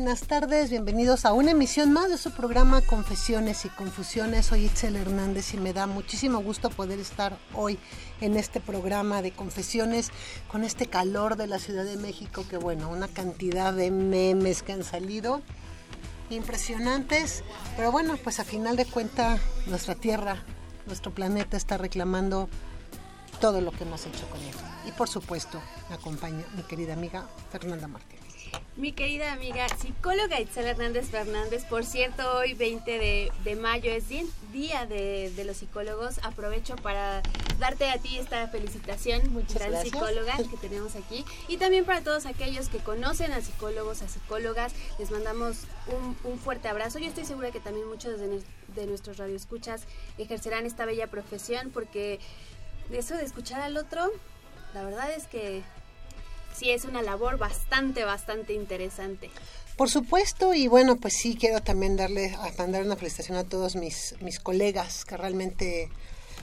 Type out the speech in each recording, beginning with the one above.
Buenas tardes. Bienvenidos a una emisión más de su programa Confesiones y Confusiones. Soy Itzel Hernández y me da muchísimo gusto poder estar hoy en este programa de confesiones con este calor de la Ciudad de México, que bueno, una cantidad de memes que han salido impresionantes, pero bueno, pues a final de cuentas nuestra tierra, nuestro planeta está reclamando todo lo que hemos hecho con él. Y por supuesto, me acompaña mi querida amiga Fernanda Martínez. Mi querida amiga psicóloga Itzel Hernández Fernández, por cierto, hoy 20 de, de mayo es Día de, de los Psicólogos. Aprovecho para darte a ti esta felicitación, Muchas gran gracias. psicóloga que tenemos aquí. Y también para todos aquellos que conocen a psicólogos, a psicólogas, les mandamos un, un fuerte abrazo. Yo estoy segura que también muchos de, de nuestros radioescuchas ejercerán esta bella profesión porque de eso de escuchar al otro, la verdad es que sí es una labor bastante, bastante interesante. Por supuesto, y bueno, pues sí, quiero también darle, mandar una felicitación a todos mis, mis colegas que realmente,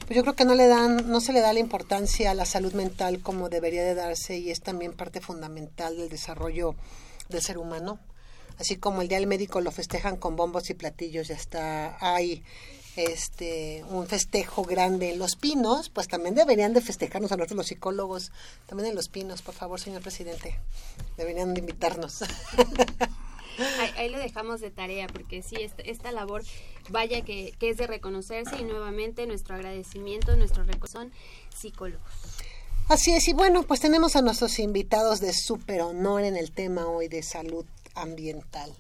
pues yo creo que no le dan, no se le da la importancia a la salud mental como debería de darse y es también parte fundamental del desarrollo del ser humano. Así como el Día del Médico lo festejan con bombos y platillos, ya está, hay este un festejo grande en Los Pinos, pues también deberían de festejarnos a nosotros los psicólogos, también en Los Pinos, por favor, señor presidente. Deberían de invitarnos. Ahí, ahí lo dejamos de tarea porque sí, esta, esta labor, vaya que, que es de reconocerse y nuevamente nuestro agradecimiento, nuestro recozón, psicólogos. Así es, y bueno, pues tenemos a nuestros invitados de súper honor en el tema hoy de salud ambiental.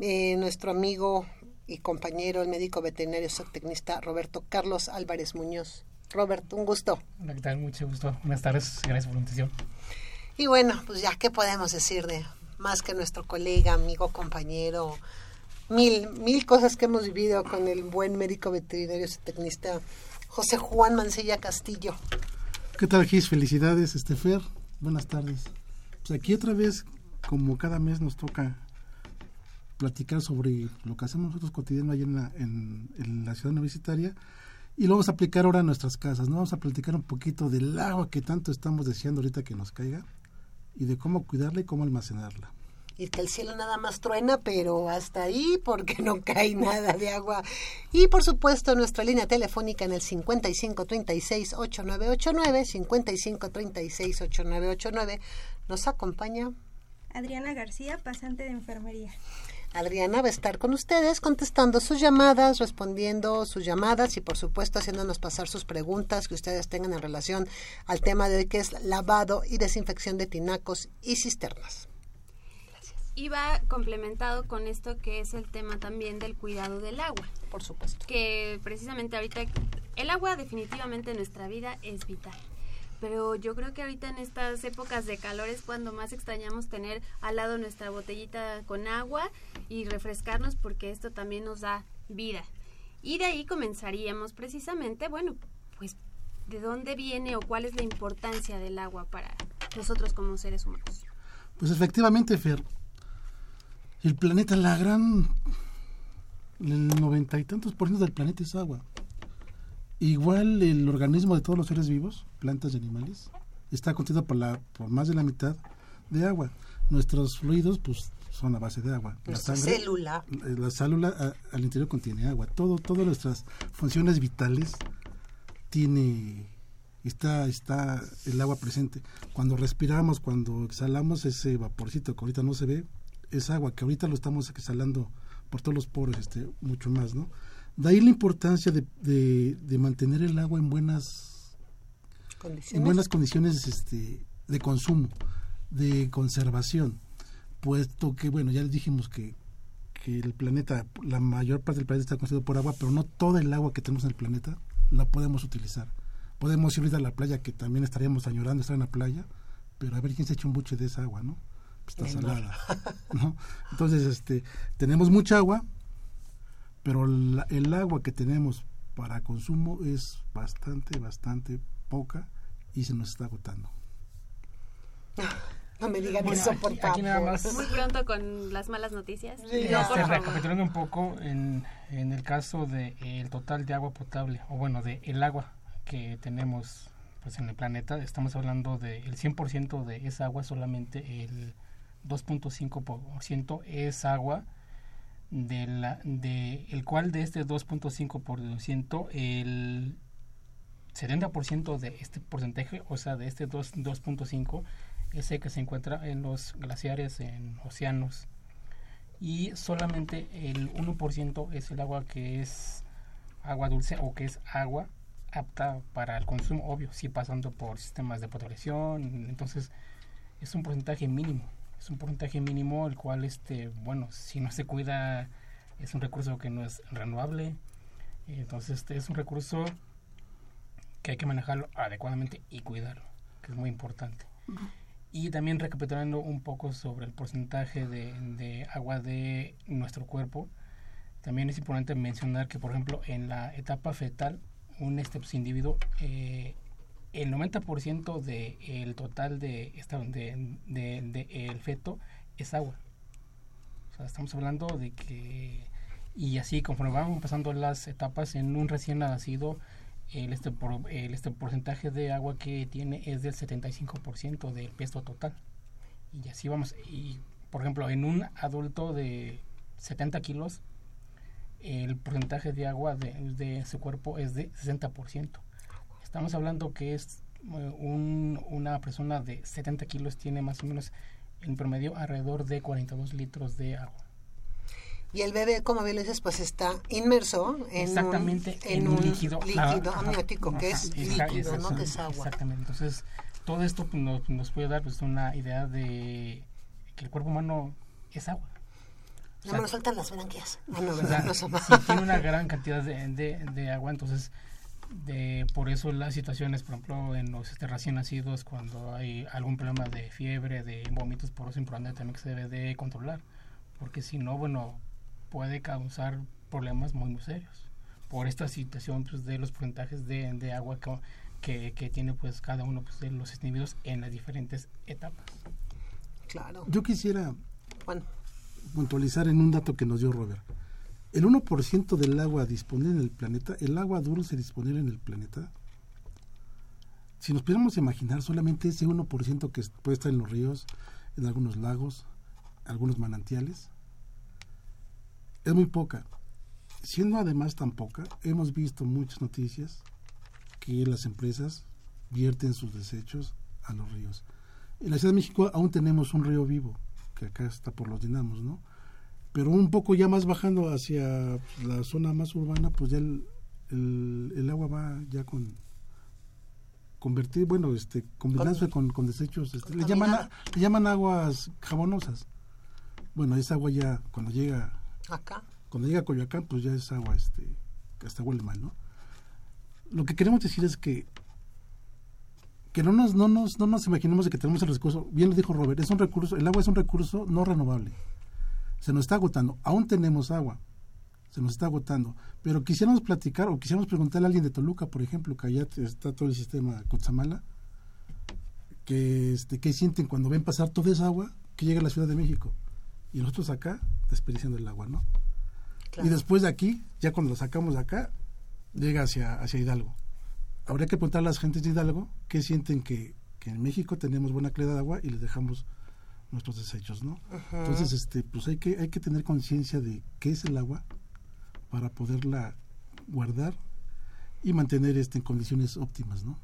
Eh, nuestro amigo y compañero, el médico veterinario zootecnista Roberto Carlos Álvarez Muñoz. Robert, un gusto. Hola, ¿qué tal? Mucho gusto. Buenas tardes. Gracias por la invitación. Y bueno, pues ya, ¿qué podemos decir de más que nuestro colega, amigo, compañero? Mil, mil cosas que hemos vivido con el buen médico veterinario zootecnista José Juan Mancilla Castillo. ¿Qué tal, Gis? Felicidades, Estefer. Buenas tardes. Pues aquí otra vez, como cada mes nos toca platicar sobre lo que hacemos nosotros cotidiano allá en la, en, en la ciudad universitaria y lo vamos a aplicar ahora a nuestras casas, ¿no? Vamos a platicar un poquito del agua que tanto estamos deseando ahorita que nos caiga y de cómo cuidarla y cómo almacenarla. y que el cielo nada más truena, pero hasta ahí porque no cae nada de agua. Y por supuesto nuestra línea telefónica en el 5536-8989, 5536-8989, nos acompaña Adriana García, pasante de enfermería. Adriana va a estar con ustedes contestando sus llamadas, respondiendo sus llamadas y por supuesto haciéndonos pasar sus preguntas que ustedes tengan en relación al tema de hoy que es lavado y desinfección de tinacos y cisternas. Y va complementado con esto que es el tema también del cuidado del agua. Por supuesto. Que precisamente ahorita el agua definitivamente en nuestra vida es vital. Pero yo creo que ahorita en estas épocas de calor es cuando más extrañamos tener al lado nuestra botellita con agua y refrescarnos porque esto también nos da vida. Y de ahí comenzaríamos precisamente, bueno, pues de dónde viene o cuál es la importancia del agua para nosotros como seres humanos. Pues efectivamente, Fer, el planeta, la gran, el noventa y tantos por ciento del planeta es agua. Igual el organismo de todos los seres vivos, plantas y animales, está constituido por, la, por más de la mitad de agua. Nuestros fluidos, pues, son a base de agua. Nuestra célula. La célula a- al interior contiene agua. Todo, todas nuestras funciones vitales tiene está está el agua presente. Cuando respiramos, cuando exhalamos ese vaporcito que ahorita no se ve, es agua que ahorita lo estamos exhalando por todos los poros, este, mucho más, ¿no? De ahí la importancia de, de, de mantener el agua en buenas en Condiciones. buenas condiciones este, de consumo, de conservación, puesto que, bueno, ya les dijimos que, que el planeta, la mayor parte del planeta está constituido por agua, pero no toda el agua que tenemos en el planeta la podemos utilizar. Podemos ir a la playa, que también estaríamos añorando estar en la playa, pero a ver quién se echa un buche de esa agua, ¿no? Pues está salada, ¿no? Entonces, este, tenemos mucha agua, pero la- el agua que tenemos para consumo es bastante, bastante poca y se nos está agotando. No me digan Bueno, eso, aquí- por aquí favor. nada más- Muy pronto con las malas noticias. Sí. No, Este, recapitulando un poco, en, en el caso del total de agua potable, o bueno, de el agua que tenemos pues en el planeta, estamos hablando del 100% de esa agua, solamente el 2.5% es agua, de la, de, el cual de este 2.5%, el 70% de este porcentaje, o sea, de este 2 2.5, es el que se encuentra en los glaciares, en océanos, y solamente el 1% es el agua que es agua dulce o que es agua apta para el consumo, obvio, sí pasando por sistemas de potabilización, entonces es un porcentaje mínimo, es un porcentaje mínimo el cual, este, bueno, si no se cuida es un recurso que no es renovable, entonces este es un recurso que hay que manejarlo adecuadamente y cuidarlo, que es muy importante. Y también recapitulando un poco sobre el porcentaje de, de agua de nuestro cuerpo, también es importante mencionar que, por ejemplo, en la etapa fetal, un este pues, individuo, eh, el 90% del total de, esta, de, de- de el feto es agua. O sea, estamos hablando de que, y así conforme van pasando las etapas en un recién nacido, el este, por- el este porcentaje de agua que tiene es del 75% del peso total. Y así vamos. Y, por ejemplo, en un adulto de 70 kilos, el porcentaje de agua de, de su cuerpo es de 60%. Estamos hablando que es eh, un- una persona de 70 kilos tiene más o menos en promedio alrededor de 42 litros de agua. Y el bebé, como bien lo dices, pues está inmerso en Exactamente, un, en en un líquido, líquido amniótico, que es líquido, no que es agua. Exactamente. Entonces, todo esto pues, nos, nos puede dar pues, una idea de que el cuerpo humano es agua. No me lo sueltan las branquias. Ah, no, O sea, No sí, tiene una gran cantidad de, de- de agua, entonces de, por eso las situaciones, por ejemplo, en los este, recién nacidos, cuando hay algún problema de fiebre, de vómitos, por eso es importante también que se debe de controlar, porque si no, bueno, puede causar problemas muy, muy serios por esta situación pues, de los porcentajes de, de agua que, que, que tiene pues cada uno pues, de los individuos en las diferentes etapas. Claro. Yo quisiera Bueno, puntualizar en un dato que nos dio Robert. El 1% del agua disponible en el planeta, el agua dulce disponible en el planeta, si nos pudiéramos imaginar solamente ese 1% que puede estar en los ríos, en algunos lagos, algunos manantiales, es muy poca. Siendo además tan poca, hemos visto muchas noticias que las empresas vierten sus desechos a los ríos. En la Ciudad de México aún tenemos un río vivo, que acá está por los dinamos, ¿no? Pero un poco ya más bajando hacia la zona más urbana, pues ya el, el, el agua va ya con convertir, bueno, este, combinándose con, con desechos, este, le llaman le llaman aguas jabonosas. Bueno, esa agua ya cuando llega acá. cuando llega a Coyoacán, pues ya es agua, este, que hasta huele mal, ¿no? Lo que queremos decir es que que no nos, no nos, no nos imaginemos de que tenemos el recurso, bien lo dijo Robert, es un recurso, el agua es un recurso no renovable. Se nos está agotando, aún tenemos agua, se nos está agotando, pero quisiéramos platicar o quisiéramos preguntarle a alguien de Toluca, por ejemplo, que allá está todo el sistema Cutzamala, que este, qué sienten cuando ven pasar toda esa agua que llega a la Ciudad de México y nosotros acá desperdiciando el agua, ¿no? Y después de aquí, ya cuando lo sacamos de acá, llega hacia, hacia Hidalgo. Habría que preguntar a las gentes de Hidalgo qué sienten que, que en México tenemos buena calidad de agua y les dejamos nuestros desechos, ¿no? Entonces, este, pues hay que, hay que tener conciencia de qué es el agua para poderla guardar y mantener este en condiciones óptimas, ¿no?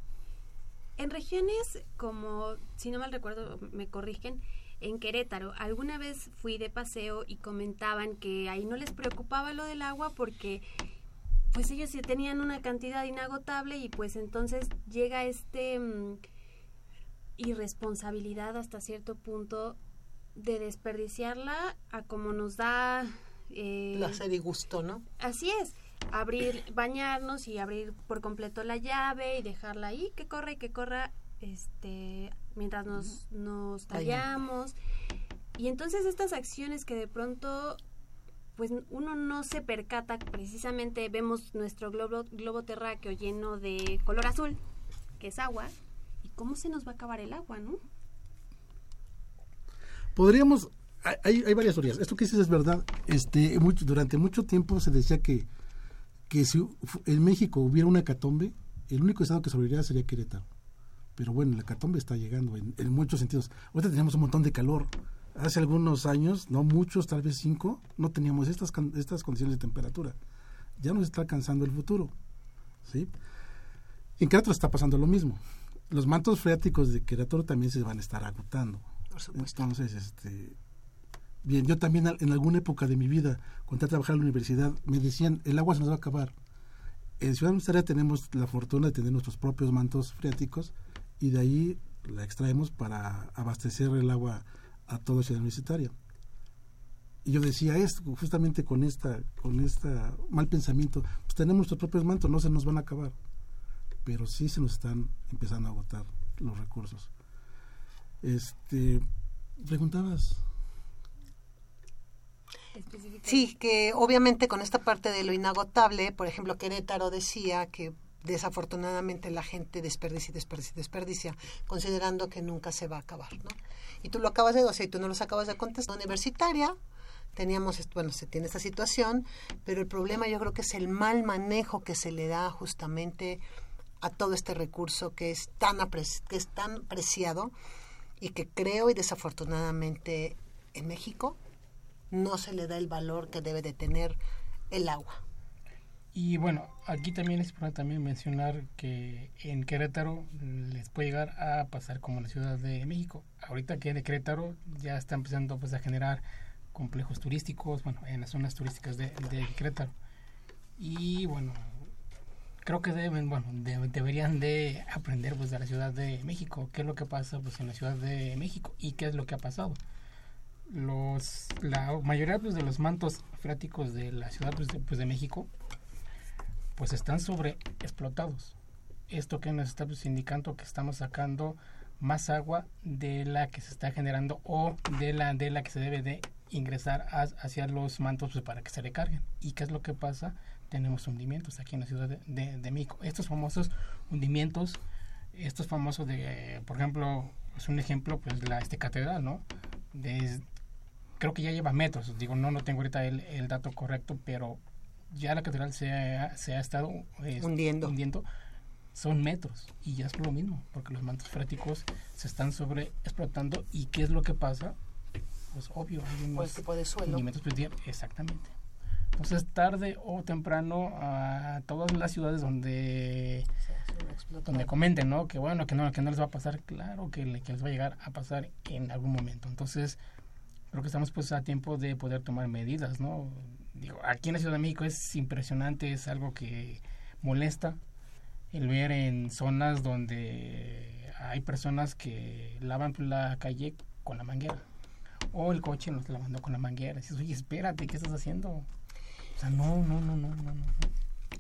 En regiones como, si no mal recuerdo, me corrigen, en Querétaro, alguna vez fui de paseo y comentaban que ahí no les preocupaba lo del agua porque pues ellos sí tenían una cantidad inagotable y pues entonces llega este mm, irresponsabilidad hasta cierto punto de desperdiciarla a como nos da eh, Placer y gusto, ¿no? Así es, abrir, bañarnos y abrir por completo la llave y dejarla ahí, que corra y que corra, este, mientras nos, nos tallamos. Y entonces estas acciones que de pronto, pues uno no se percata, precisamente vemos nuestro globo, globo terráqueo lleno de color azul, que es agua, cómo se nos va a acabar el agua, ¿no? Podríamos, hay, hay varias teorías. Esto que dices es verdad. Este, durante mucho tiempo se decía que, que si en México hubiera una hecatombe, el único estado que sobreviviría sería Querétaro. Pero bueno, la hecatombe está llegando en, muchos sentidos. Ahorita tenemos un montón de calor. Hace algunos años, no muchos, tal vez cinco, no teníamos estas, estas condiciones de temperatura. Ya nos está alcanzando el futuro. ¿sí? En Querétaro está pasando lo mismo. Los mantos freáticos de Querétaro también se van a estar agotando. Por supuesto. Entonces, este, bien, yo también en alguna época de mi vida, cuando entré a trabajar en la universidad, me decían, el agua se nos va a acabar. En Ciudad Universitaria tenemos la fortuna de tener nuestros propios mantos freáticos y de ahí la extraemos para abastecer el agua a toda Ciudad Universitaria. Y yo decía esto, justamente con esta, con esta mal pensamiento, pues tenemos nuestros propios mantos, no se nos van a acabar. Pero sí se nos están empezando a agotar los recursos. Este, preguntabas. Sí, que obviamente con esta parte de lo inagotable, por ejemplo, Querétaro decía que desafortunadamente la gente desperdicia, y desperdicia, y desperdicia, considerando que nunca se va a acabar, ¿no? Y tú lo acabas de decir, tú no los acabas de contestar. Universitaria, teníamos, bueno, se tiene esta situación, pero el problema yo creo que es el mal manejo que se le da justamente a todo este recurso que es tan, que es tan preciado y que creo y desafortunadamente en México no se le da el valor que debe de tener el agua. Y bueno, aquí también es importante también mencionar que en Querétaro les puede llegar a pasar como la Ciudad de México. Ahorita que en Querétaro ya está empezando pues a generar complejos turísticos, bueno, en las zonas turísticas de Querétaro. Y bueno, creo que deben, bueno, de- deberían de aprender pues de la Ciudad de México, qué es lo que pasa pues en la Ciudad de México y qué es lo que ha pasado. Los, la mayoría pues, de los mantos freáticos de la Ciudad pues, de, pues, de México pues están sobre explotados. Esto que nos está pues, indicando que estamos sacando más agua de la que se está generando o de la de la que se debe de ingresar a- hacia los mantos pues, para que se recarguen. ¿Y qué es lo que pasa? Tenemos hundimientos aquí en la ciudad de, de- de México. Estos famosos hundimientos, estos famosos de, por ejemplo, es un ejemplo, pues la este catedral, ¿no? Creo que ya lleva metros, digo, no, no tengo ahorita el, el dato correcto, pero ya la catedral se ha, se ha estado eh, Hundiendo. hundiendo, son metros y ya es lo mismo, porque los mantos freáticos se están sobre explotando y ¿qué es lo que pasa? Pues obvio, hay Por el unos tipo de suelo. hundimientos, pues, exactamente. Entonces, tarde o temprano, a todas las ciudades donde donde comenten, ¿no? Que bueno, que no, que no les va a pasar, claro que, le- que les va a llegar a pasar en algún momento. Entonces, creo que estamos pues a tiempo de poder tomar medidas, ¿no? Digo, aquí en la Ciudad de México es impresionante, es algo que molesta el ver en zonas donde hay personas que lavan la calle con la manguera o el coche está lavando con la manguera. Dices, oye, espérate, ¿qué estás haciendo? Sea, no, no, no, no, no, no.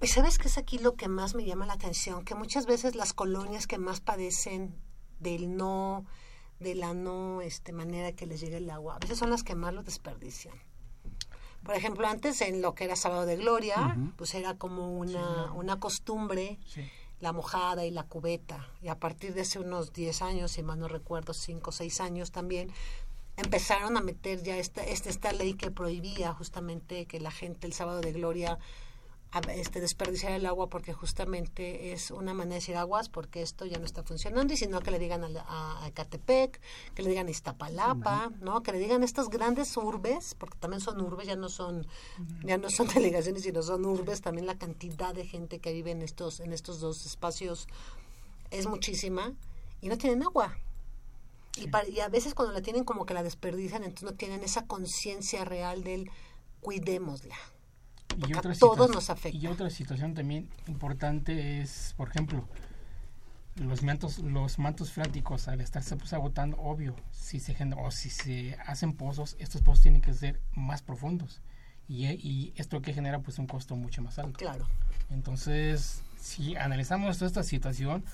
¿Y sabes qué es aquí lo que más me llama la atención? Que muchas veces las colonias que más padecen del no, de la no este, manera que les llegue el agua, a veces son las que más lo desperdician. Por ejemplo, antes en lo que era Sábado de Gloria, pues era como una, una costumbre Sí. la mojada y la cubeta. Y a partir de hace unos 10 años, si mal no recuerdo, 5 o 6 años también, empezaron a meter ya esta, esta, esta ley que prohibía justamente que la gente el sábado de gloria este, desperdiciar el agua porque justamente es una manera de decir aguas porque esto ya no está funcionando y sino que le digan a, a, a Ecatepec, que le digan a Iztapalapa, ¿no? Que le digan a estas grandes urbes, porque también son urbes, ya no son ya no son delegaciones, sino son urbes, también la cantidad de gente que vive en estos en estos dos espacios es muchísima y no tienen agua. Y, pa- y a veces cuando la tienen como que la desperdician, entonces no tienen esa conciencia real del cuidémosla. Y Porque a otra todos situación- nos afecta. Y otra situación también importante es, por ejemplo, los mantos, los mantos freáticos al estarse pues, agotando, obvio, si se genera- o si se hacen pozos, estos pozos tienen que ser más profundos. Y, y esto que genera pues un costo mucho más alto. Claro. Entonces, si analizamos toda esta situación,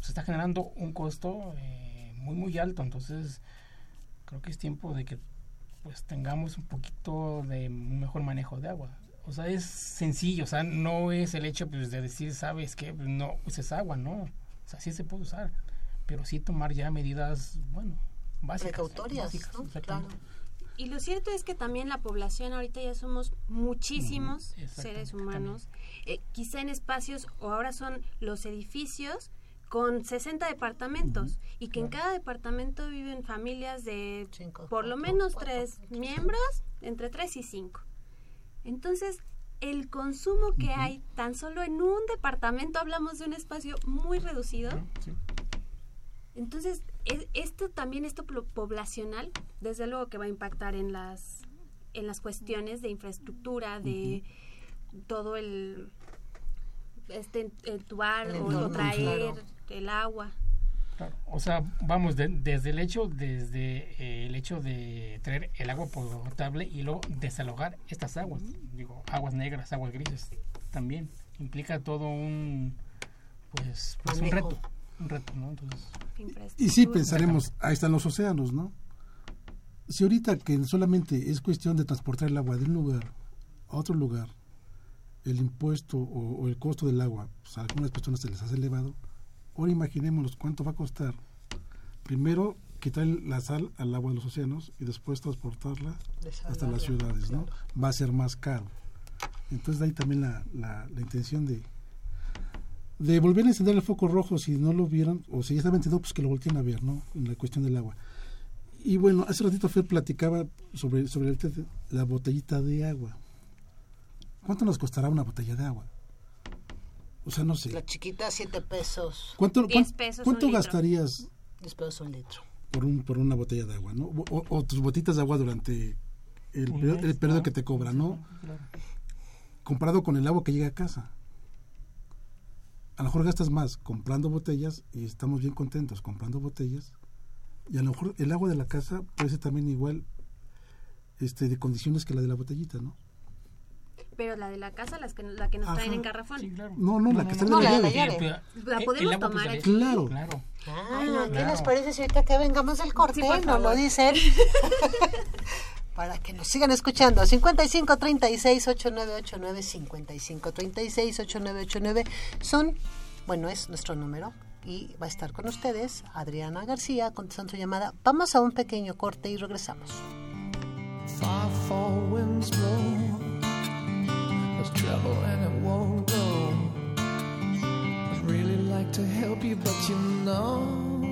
se está generando un costo eh, muy muy alto. Entonces, creo que es tiempo de que pues tengamos un poquito de mejor manejo de agua. O sea, es sencillo, o sea, no es el hecho pues, de decir, sabes que no uses agua, no. O sea, sí se puede usar, pero sí tomar ya medidas, bueno, básicas. Precautorias, básicas, ¿no? Claro. Y lo cierto es que también la población ahorita ya somos muchísimos seres humanos, eh, quizá en espacios o ahora son los edificios con 60 departamentos y que en cada departamento viven familias de Cinco, por lo menos cuatro, tres cuatro, miembros, entre tres y cinco. Entonces, el consumo que hay tan solo en un departamento, hablamos de un espacio muy reducido, Sí. entonces, es- esto también, esto poblacional, desde luego que va a impactar en las, en las cuestiones de infraestructura, de todo el, este, entubar o, o entorno, traer claro. El agua. Claro, O sea, vamos, de- desde el hecho, desde eh, el hecho de traer el agua potable y luego desalojar estas aguas, digo, aguas negras, aguas grises, también implica todo un, pues, pues un reto, un reto, ¿no? Entonces, Y sí infraestructura. pensaremos, ahí están los océanos, ¿no? Si ahorita que solamente es cuestión de transportar el agua de un lugar a otro lugar, el impuesto o, o el costo del agua, pues a algunas personas se les hace elevado, ahora imaginémonos cuánto va a costar. Primero quitar la sal al agua de los océanos y después transportarla hasta las ciudades, ¿no? Va a ser más caro. Entonces de ahí también la, la, la intención de de volver a encender el foco rojo si no lo vieron o si ya estaba encendido pues que lo volteen a ver no en la cuestión del agua y bueno hace ratito Fer platicaba sobre sobre el la botellita de agua cuánto nos costará una botella de agua o sea no sé La chiquita, 7 pesos. cuánto 10 cuán- pesos cuánto un litro. gastarías 10 pesos un litro. por un por una botella de agua no o, o- o tus botitas de agua durante el, periodo- mes, el periodo ¿no? que te cobra no claro. comparado con el agua que llega a casa. A lo mejor gastas más comprando botellas y estamos bien contentos comprando botellas. Y a lo mejor el agua de la casa puede ser también igual este, de condiciones que la de la botellita, ¿no? Pero la de la casa, las que, la que nos traen Ajá. en garrafón. Sí, claro. No, no, la que está en No, la llave. Eh, La eh, podemos tomar aquí. Claro. Claro. Ah, ¿qué Claro. les parece si ahorita que vengamos del corte Sí, por nos lo dicen? Para que nos sigan escuchando. 55 36 8989 55 36 8989 son, bueno, es nuestro número. Y va a estar con ustedes Adriana García contestando su llamada. Vamos a un pequeño corte y regresamos. Far fall winds blow. There's trouble and it won't go. I'd really like to help you, but you know.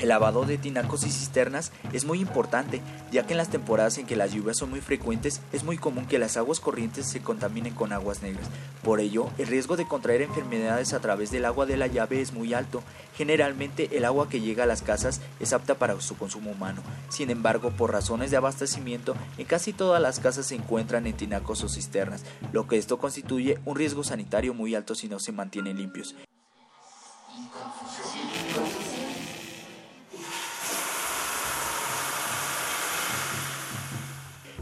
El lavado de tinacos y cisternas es muy importante, ya que en las temporadas en que las lluvias son muy frecuentes es muy común que las aguas corrientes se contaminen con aguas negras. Por ello, el riesgo de contraer enfermedades a través del agua de la llave es muy alto. Generalmente el agua que llega a las casas es apta para su consumo humano. Sin embargo, por razones de abastecimiento, en casi todas las casas se encuentran en tinacos o cisternas, lo que esto constituye un riesgo sanitario muy alto si no se mantienen limpios.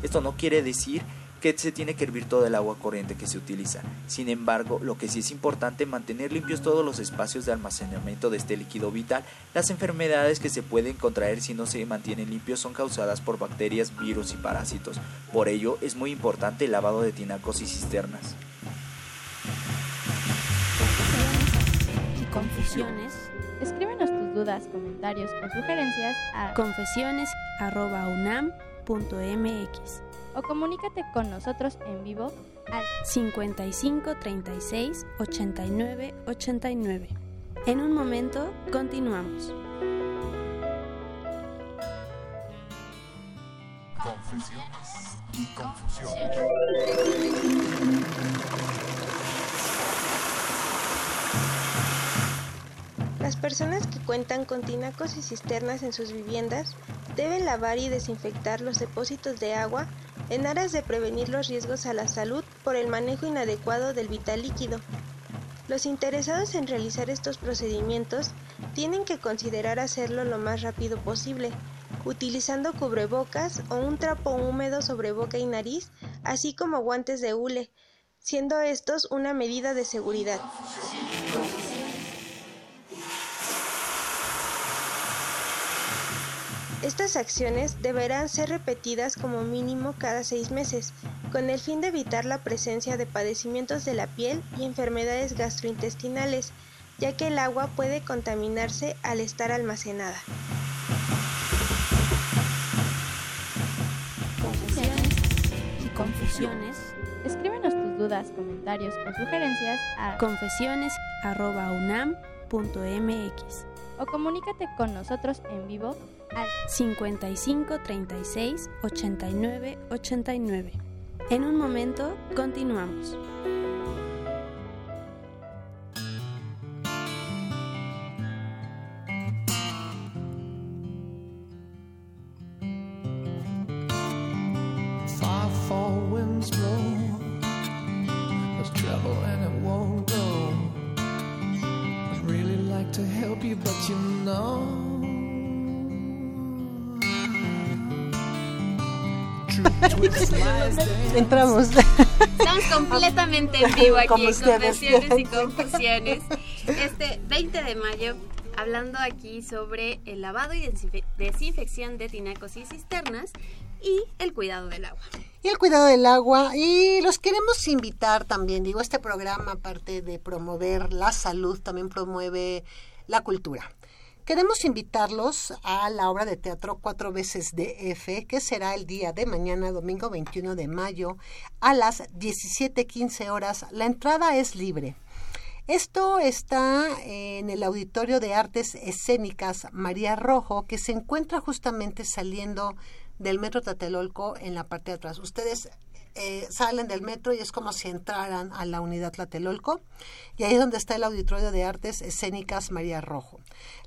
Esto no quiere decir que se tiene que hervir todo el agua corriente que se utiliza. Sin embargo, lo que sí es importante es mantener limpios todos los espacios de almacenamiento de este líquido vital. Las enfermedades que se pueden contraer si no se mantienen limpios son causadas por bacterias, virus y parásitos. Por ello, es muy importante el lavado de tinacos y cisternas. y confusiones, escríbenos tus dudas, comentarios o sugerencias a o comunícate con nosotros en vivo al 55 36 89 89. En un momento, continuamos. Confesiones y confusiones. Las personas que cuentan con tinacos y cisternas en sus viviendas deben lavar y desinfectar los depósitos de agua en aras de prevenir los riesgos a la salud por el manejo inadecuado del vital líquido. Los interesados en realizar estos procedimientos tienen que considerar hacerlo lo más rápido posible, utilizando cubrebocas o un trapo húmedo sobre boca y nariz, así como guantes de hule, siendo estos una medida de seguridad. Estas acciones deberán ser repetidas como mínimo cada seis meses, con el fin de evitar la presencia de padecimientos de la piel y enfermedades gastrointestinales, ya que el agua puede contaminarse al estar almacenada. Confesiones y confusiones. Escríbenos tus dudas, comentarios o sugerencias a confesiones.unam.mx o comunícate con nosotros en vivo al 55 36 89 89. En un momento, continuamos. Entramos. Estamos completamente en vivo aquí en. Confesiones y Confusiones. Este 20 de mayo, hablando aquí sobre el lavado y desinfe- desinfección de tinacos y cisternas y el cuidado del agua. y el cuidado del agua. Y los queremos invitar también, digo, este programa, aparte de promover la salud, también promueve la cultura. Queremos invitarlos a la obra de teatro Cuatro veces de F, que será el día de mañana, domingo 21 de mayo, a las 17.15 horas. La entrada es libre. Esto está en el Auditorio de Artes Escénicas María Rojo, que se encuentra justamente saliendo del Metro Tlatelolco en la parte de atrás. Ustedes eh, salen del metro y es como si entraran a la unidad Tlatelolco y ahí es donde está el Auditorio de Artes Escénicas María Rojo.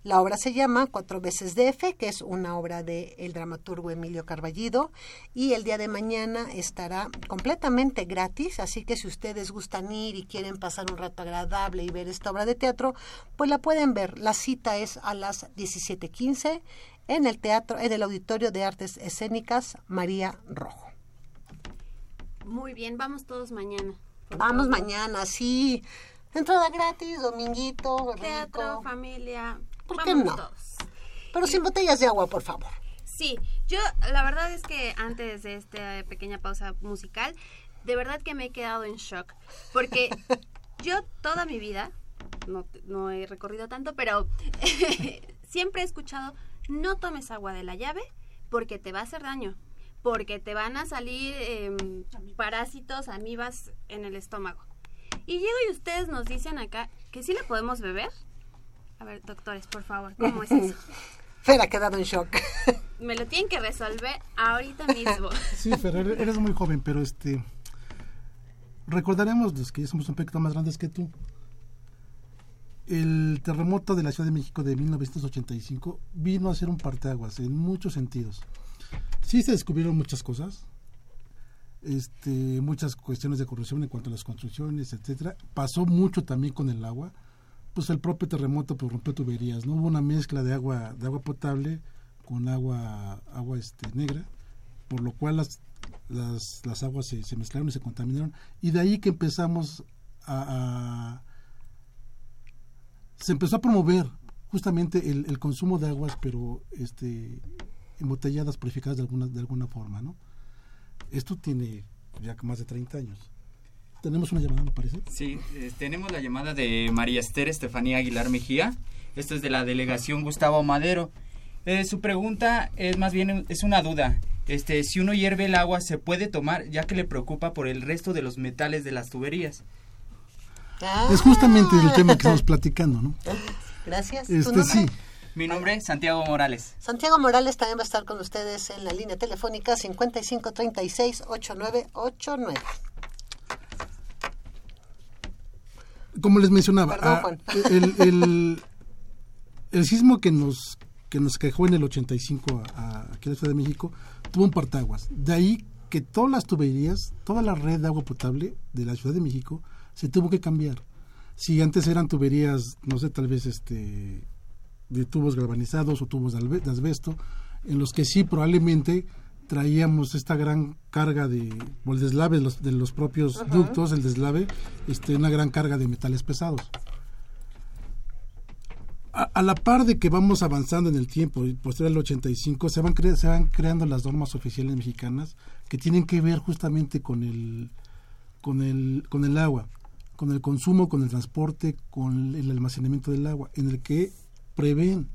La obra se llama Cuatro veces DF, que es una obra del el dramaturgo Emilio Carballido y el día de mañana estará completamente gratis, así que si ustedes gustan ir y quieren pasar un rato agradable y ver esta obra de teatro, pues la pueden ver. La cita es a las 17:15 en el teatro en el Auditorio de Artes Escénicas María Rojo. Muy bien, vamos todos mañana. Vamos mañana, sí. Entrada gratis, dominguito, Teatro, rico. familia. ¿Por qué vamos no? todos. Pero sin botellas de agua, por favor. Sí, yo la verdad es que antes de esta pequeña pausa musical, de verdad que me he quedado en shock. Porque yo toda mi vida, no, no he recorrido tanto, pero siempre he escuchado, no tomes agua de la llave porque te va a hacer daño. Porque te van a salir em, parásitos, amibas en el estómago. Y llego y ustedes nos dicen acá que sí la podemos beber. A ver, doctores, por favor, ¿cómo es eso? Fer ha quedado en shock. Me lo tienen que resolver ahorita mismo. Sí, Fer, eres eres muy joven, pero este. Recordaremos los que ya somos un poquito más grandes que tú. El terremoto de la Ciudad de México de 1985 vino a ser un parteaguas en muchos sentidos. Sí se descubrieron muchas cosas, este, muchas cuestiones de corrupción en cuanto a las construcciones, etcétera. Pasó mucho también con el agua. Pues el propio terremoto pues, rompió tuberías, no hubo una mezcla de agua de agua potable con agua agua este negra, por lo cual las las, las aguas se, se mezclaron y se contaminaron y de ahí que empezamos a, a- se empezó a promover justamente el, el consumo de aguas pero este embotelladas purificadas de alguna de alguna forma no esto tiene ya más de 30 años Tenemos una llamada, me parece. Sí, eh, tenemos la llamada de María Esther Estefanía Aguilar Mejía. Esto es de la delegación Gustavo Madero. Eh, su pregunta es más bien es una duda. Este, si uno hierve el agua, ¿se puede tomar ya que le preocupa por el resto de los metales de las tuberías? Es justamente el tema que estamos platicando, ¿no? Gracias. ¿Tu Este, sí. Mi nombre es Santiago Morales. Santiago Morales también va a estar con ustedes en la línea telefónica 5536-8989. Como les mencionaba, Perdón, ah, Juan. el, el- el sismo que nos que nos quejó en el 85 a, a- aquí en la Ciudad de México tuvo un partaguas. De ahí que todas las tuberías, toda la red de agua potable de la Ciudad de México se tuvo que cambiar. Si antes eran tuberías, no sé, tal vez este de tubos galvanizados o tubos de asbesto, en los que sí probablemente traíamos esta gran carga de o el deslave de los, de los propios Ajá. ductos, el deslave, este, una gran carga de metales pesados. A, a la par de que vamos avanzando en el tiempo, y posterior al 85, se van, cre- se van creando las normas oficiales mexicanas que tienen que ver justamente con el, con el, con el agua, con el consumo, con el transporte, con el almacenamiento del agua, en el que prevén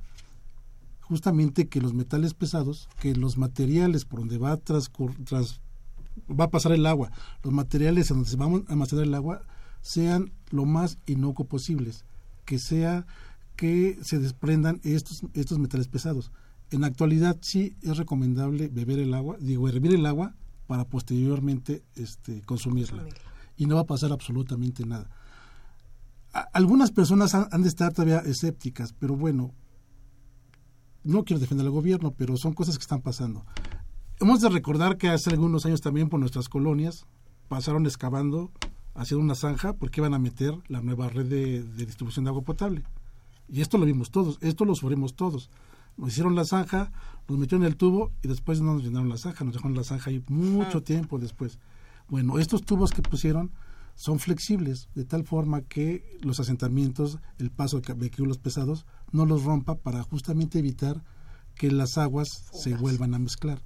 justamente que los metales pesados, que los materiales por donde va va a pasar el agua, los materiales en donde se va a almacenar el agua sean lo más inocuo posibles, que sea que se desprendan estos estos metales pesados. En la actualidad sí es recomendable beber el agua, digo hervir el agua para posteriormente este consumirla y no va a pasar absolutamente nada. A- algunas personas han, han de estar todavía escépticas, pero bueno, no quiero defender al gobierno, pero son cosas que están pasando. Hemos de recordar que hace algunos años también por nuestras colonias pasaron excavando, haciendo una zanja, porque iban a meter la nueva red de, de distribución de agua potable. Y esto lo vimos todos, esto lo sufrimos todos. Nos hicieron la zanja, nos metieron el tubo y después no nos llenaron la zanja, nos dejaron la zanja ahí mucho tiempo después. Bueno, estos tubos que pusieron son flexibles, de tal forma que los asentamientos, el paso de vehículos pesados, no los rompa para justamente evitar que las aguas se vuelvan a mezclar.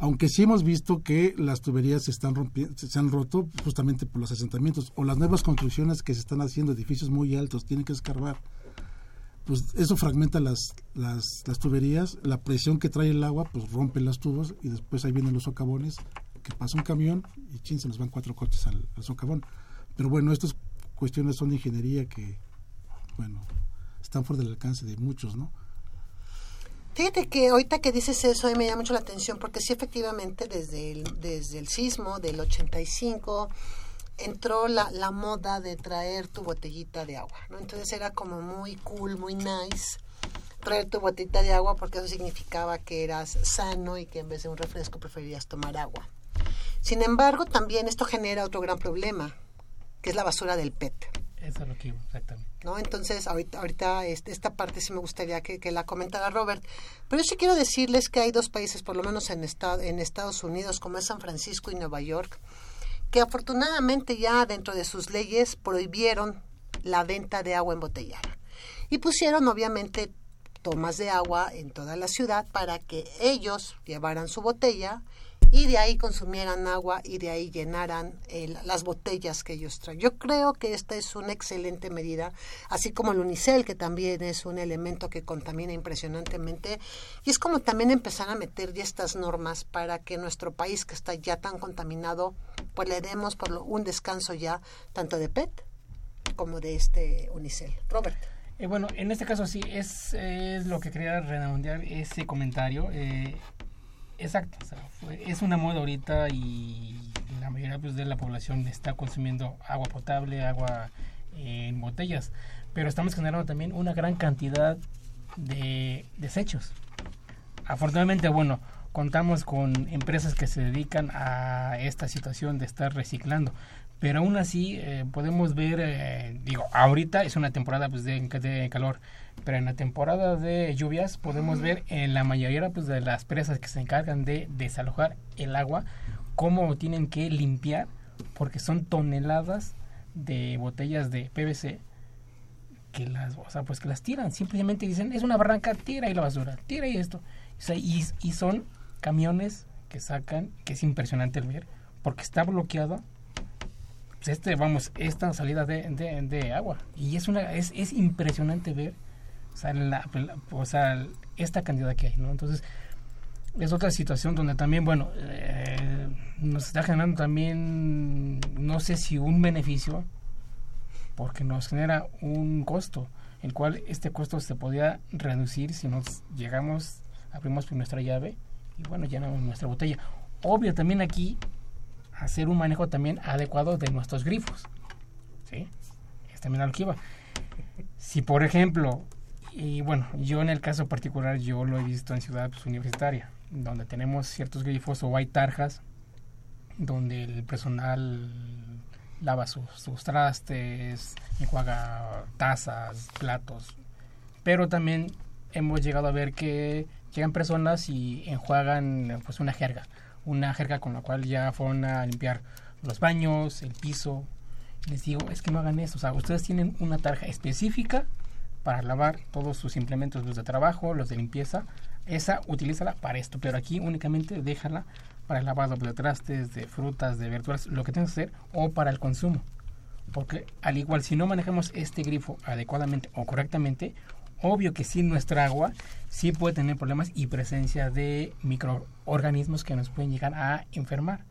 Aunque sí hemos visto que las tuberías se, están se han roto justamente por los asentamientos o las nuevas construcciones que se están haciendo, edificios muy altos, tienen que escarbar. Pues eso fragmenta las, las, las tuberías, la presión que trae el agua, pues rompe los tubos y después ahí vienen los socavones, que pasa un camión y chin, se nos van cuatro coches al, socavón. Pero bueno, estas cuestiones son de ingeniería que, bueno, están fuera del alcance de muchos, ¿no? Fíjate que ahorita que dices eso, me llama mucho la atención, porque sí, efectivamente, desde el, desde el sismo del 85 entró la, la moda de traer tu botellita de agua, ¿no? Entonces era como muy cool, muy nice traer tu botellita de agua porque eso significaba que eras sano y que en vez de un refresco preferías tomar agua. Sin embargo, también esto genera otro gran problema, que es la basura del PET. Eso es lo que iba, exactamente. ¿no? Entonces, ahorita, ahorita este, esta parte sí me gustaría que, que la comentara Robert. Pero yo sí quiero decirles que hay dos países, por lo menos en, esta- en Estados Unidos, como es San Francisco y Nueva York, que afortunadamente ya dentro de sus leyes prohibieron la venta de agua embotellada. Y pusieron, obviamente, tomas de agua en toda la ciudad para que ellos llevaran su botella y de ahí consumieran agua y de ahí llenaran las botellas que ellos traen. Yo creo que esta es una excelente medida, así como el unicel, que también es un elemento que contamina impresionantemente, y es como también empezar a meter ya estas normas para que nuestro país, que está ya tan contaminado, pues le demos por lo- un descanso ya, tanto de PET como de este unicel. Robert. Eh, bueno, en este caso sí, es, es lo que quería redondear ese comentario. eh, exacto, es una moda ahorita y la mayoría pues, de la población está consumiendo agua potable, agua eh, en botellas, pero estamos generando también una gran cantidad de desechos. Afortunadamente, bueno, contamos con empresas que se dedican a esta situación de estar reciclando, pero aún así eh, podemos ver, eh, digo, ahorita es una temporada pues, de calor, pero en la temporada de lluvias podemos ver en la mayoría pues, de las presas que se encargan de desalojar el agua, cómo tienen que limpiar, porque son toneladas de botellas de PVC que las, o sea, pues que las tiran, simplemente dicen, es una barranca, tira ahí la basura, tira ahí esto. Y, son camiones que sacan, que es impresionante ver, porque está bloqueado pues este, vamos, esta salida de, de, de agua. Y es una, es, es impresionante ver, o sea, esta cantidad que hay, ¿no? Entonces, es otra situación donde también, bueno, eh, nos está generando también, no sé si un beneficio, porque nos genera un costo, el cual este costo se podía reducir si nos llegamos, abrimos nuestra llave y bueno, llenamos nuestra botella. Obvio también aquí hacer un manejo también adecuado de nuestros grifos. ¿Sí? Es también lo que iba. Si por ejemplo, y bueno, yo en el caso particular yo lo he visto en ciudad pues, universitaria, donde tenemos ciertos grifos o hay tarjas donde el personal lava sus, sus trastes, enjuaga tazas, platos. Pero también hemos llegado a ver que llegan personas y enjuagan pues una jerga, una jerga con la cual ya fueron a limpiar los baños, el piso. Les digo, es que no hagan eso, o sea, ustedes tienen una tarja específica para lavar todos sus implementos, los de trabajo, los de limpieza. Esa utilízala para esto, pero aquí únicamente déjala para el lavado de trastes, de frutas, de verduras, lo que tengas que hacer, o para el consumo. Porque al igual, si no manejamos este grifo adecuadamente o correctamente, obvio que sí nuestra agua sí puede tener problemas y presencia de microorganismos que nos pueden llegar a enfermar.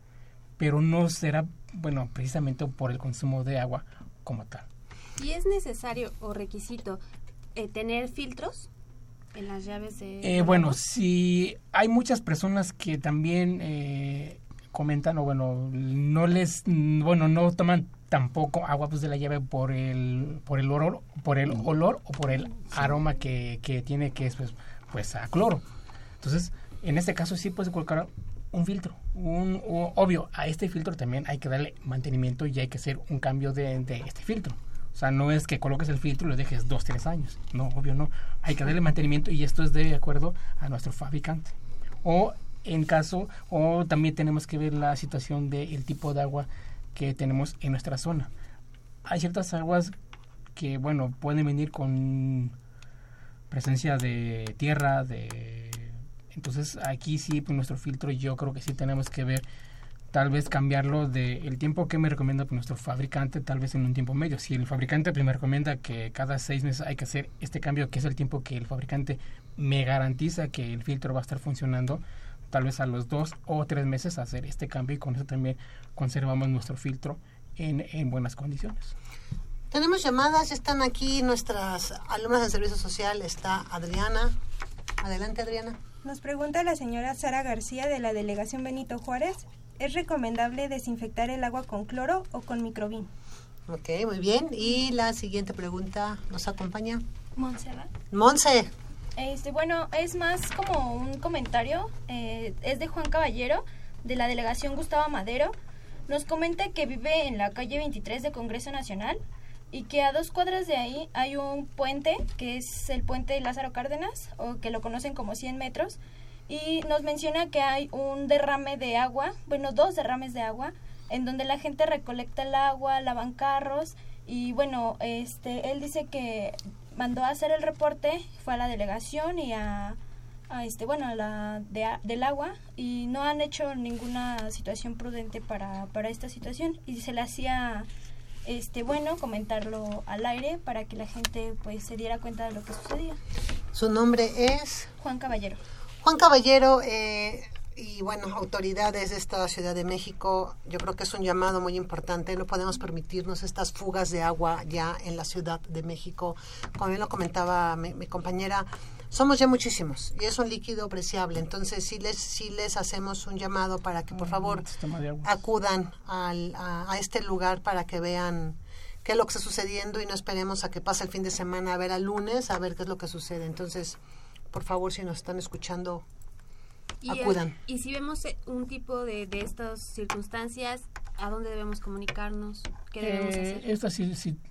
Pero no será, bueno, precisamente por el consumo de agua como tal. ¿Y es necesario o requisito eh, tener filtros en las llaves de... Eh, bueno, si hay muchas personas que también eh, comentan o bueno, no les, bueno, no toman tampoco agua pues de la llave por el, por el olor, por el olor o por el aroma que, que tiene que es pues, pues a cloro. Entonces, en este caso sí puedes colocar un filtro. Un, o- obvio, a este filtro también hay que darle mantenimiento y hay que hacer un cambio de, de este filtro. O sea, no es que coloques el filtro y lo dejes dos, tres años. No, obvio no. Hay que darle mantenimiento y esto es de acuerdo a nuestro fabricante. O en caso, o también tenemos que ver la situación del tipo de agua que tenemos en nuestra zona. Hay ciertas aguas que, bueno, pueden venir con presencia de tierra, de... Entonces aquí sí, pues, nuestro filtro yo creo que sí tenemos que ver tal vez cambiarlo de el tiempo que me recomienda pues, nuestro fabricante, tal vez en un tiempo medio. Si el fabricante pues, me recomienda que cada seis meses hay que hacer este cambio, que es el tiempo que el fabricante me garantiza que el filtro va a estar funcionando, tal vez a los dos o tres meses hacer este cambio y con eso también conservamos nuestro filtro en, en buenas condiciones. Tenemos llamadas, están aquí nuestras alumnas de servicio social, está Adriana. Adelante, Adriana. Nos pregunta la señora Sara García de la delegación Benito Juárez. ¿Es recomendable desinfectar el agua con cloro o con microbin? Ok, muy bien. Y la siguiente pregunta nos acompaña. Montserrat. Monse. Este, bueno, es más como un comentario. eh, es de Juan Caballero, de la delegación Gustavo Madero. Nos comenta que vive en la calle 23 de Congreso Nacional y que a dos cuadras de ahí hay un puente, que es el puente Lázaro Cárdenas, o que lo conocen como 100 metros. Y nos menciona que hay un derrame de agua, bueno, dos derrames de agua, en donde la gente recolecta el agua, lavan carros y bueno, este, él dice que mandó a hacer el reporte, fue a la delegación y a, a este, bueno, a la de, del agua y no han hecho ninguna situación prudente para, para esta situación y se le hacía este bueno comentarlo al aire para que la gente pues se diera cuenta de lo que sucedía. Su nombre es Juan Caballero. Juan Caballero eh, y bueno, autoridades de esta Ciudad de México, yo creo que es un llamado muy importante. No podemos permitirnos estas fugas de agua ya en la Ciudad de México. Como bien lo comentaba mi, mi compañera, somos ya muchísimos y es un líquido apreciable. Entonces, sí les, sí les hacemos un llamado para que por favor de agua. acudan al- a, a este lugar para que vean qué es lo que está sucediendo y no esperemos a que pase el fin de semana a ver al lunes a ver qué es lo que sucede. Entonces, por favor, si nos están escuchando, Y, eh, acudan. y si vemos eh, un tipo de, de estas circunstancias, ¿a dónde debemos comunicarnos? ¿Qué debemos Eh, hacer? esta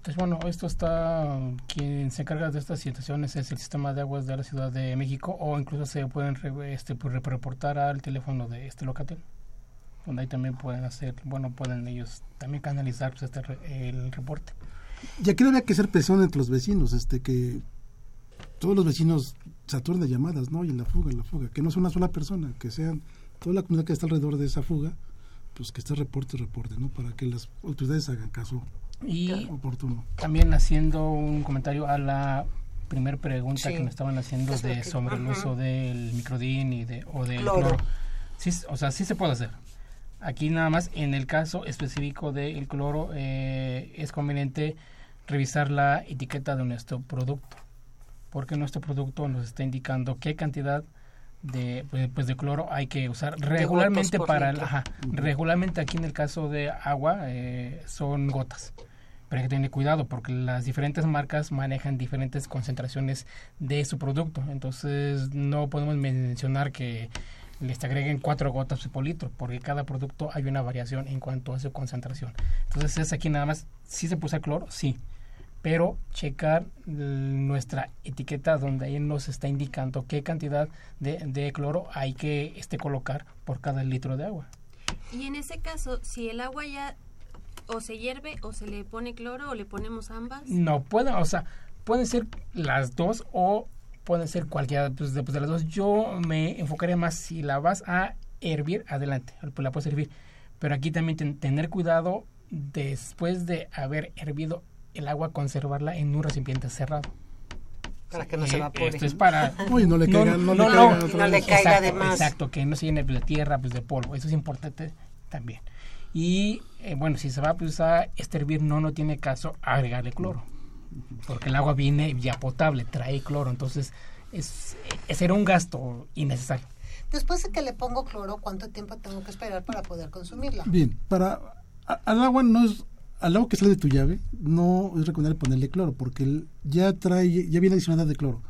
pues, bueno, esto está, quien se encarga de estas situaciones es el sistema de aguas de la Ciudad de México o incluso se pueden re- este, pues, re- reportar al teléfono de este locatel, donde ahí también pueden hacer, bueno, pueden ellos también canalizar pues, este, re- el reporte. Y aquí no había que hacer presión entre los vecinos, este que todos los vecinos saturen de llamadas, ¿no? Y en la fuga, en la fuga, que no sea una sola persona, que sean toda la comunidad que está alrededor de esa fuga, pues que este reporte reporte, ¿no? Para que las autoridades hagan caso Y oportuno. también haciendo un comentario a la primera pregunta Sí. que me estaban haciendo Es de que- sobre el Ajá. uso del microdin y de o del Cloro. cloro. Sí, o sea, sí se puede hacer. Aquí nada más en el caso específico del cloro eh, es conveniente revisar la etiqueta de nuestro producto, porque nuestro producto nos está indicando qué cantidad de pues, pues, de cloro hay que usar regularmente para el, ajá, regularmente aquí en el caso de agua eh, son gotas. Pero hay que tener cuidado porque las diferentes marcas manejan diferentes concentraciones de su producto. Entonces no podemos mencionar que les agreguen cuatro gotas por litro porque cada producto hay una variación en cuanto a su concentración. Entonces es aquí nada más, si se puso cloro, sí, pero checar nuestra etiqueta donde ahí nos está indicando qué cantidad de, de cloro hay que este, colocar por cada litro de agua. Y en ese caso, si el agua ya o se hierve o se le pone cloro o le ponemos ambas. No, pueden, o sea, pueden ser las dos o pueden ser cualquiera pues, de, pues, de las dos. Yo me enfocaría más si la vas a hervir, adelante, pues la puedes hervir. Pero aquí también ten- tener cuidado después de haber hervido el agua, conservarla en un recipiente cerrado. Para que no se Eh, evapore. Esto es para... Uy, no le caiga- no le caiga No le caiga exacto, de más. Exacto, que no se llene de tierra, pues de polvo. Eso es importante también. Y eh, bueno, si se va pues, a este hervir, no, no tiene caso agregarle cloro. Porque el agua viene ya potable, trae cloro. Entonces, es, es era un gasto innecesario. Después de que le pongo cloro, ¿cuánto tiempo tengo que esperar para poder consumirla? Bien, para al agua no es al agua que sale de tu llave no es recomendable ponerle cloro porque ya trae ya viene adicionada de cloro.